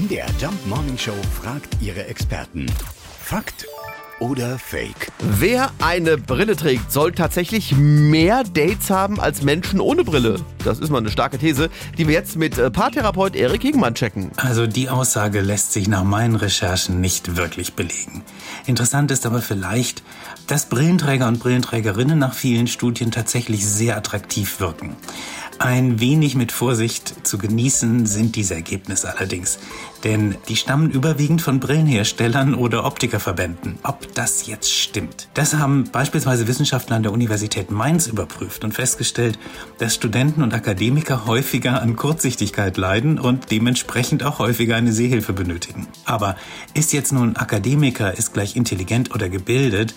MDR Jump Morning Show fragt ihre Experten. Fakt oder Fake? Wer eine Brille trägt, soll tatsächlich mehr Dates haben als Menschen ohne Brille. Das ist mal eine starke These, die wir jetzt mit äh, Paartherapeut Erik Hegmann checken. Also die Aussage lässt sich nach meinen Recherchen nicht wirklich belegen. Interessant ist aber vielleicht, dass Brillenträger und Brillenträgerinnen nach vielen Studien tatsächlich sehr attraktiv wirken. Ein wenig mit Vorsicht zu genießen sind diese Ergebnisse allerdings, denn die stammen überwiegend von Brillenherstellern oder Optikerverbänden. Ob das jetzt stimmt? Das haben beispielsweise Wissenschaftler an der Universität Mainz überprüft und festgestellt, dass Studenten und Akademiker häufiger an Kurzsichtigkeit leiden und dementsprechend auch häufiger eine Sehhilfe benötigen. Aber ist jetzt nun Akademiker, ist gleich intelligent oder gebildet?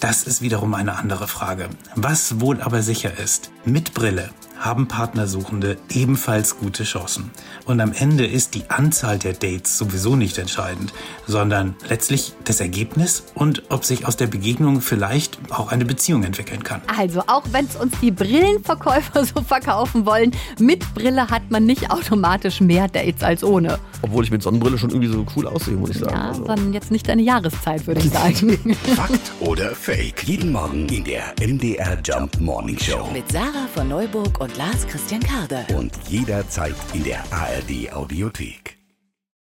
Das ist wiederum eine andere Frage. Was wohl aber sicher ist, mit Brille haben Partnersuchende ebenfalls gute Chancen. Und am Ende ist die Anzahl der Dates sowieso nicht entscheidend, sondern letztlich das Ergebnis und ob sich aus der Begegnung vielleicht auch eine Beziehung entwickeln kann. Also, auch wenn es uns die Brillenverkäufer so verkaufen wollen, mit Brille hat man nicht automatisch mehr Dates als ohne. Obwohl ich mit Sonnenbrille schon irgendwie so cool aussehe, muss ich sagen. Ja, Also. dann jetzt nicht deine Jahreszeit, würde ich sagen. Fakt oder Fake? Jeden Morgen in der MDR Jump Morning Show. Mit Sarah von Neuburg und Lars Christian Karde. Und jederzeit in der ARD Audiothek.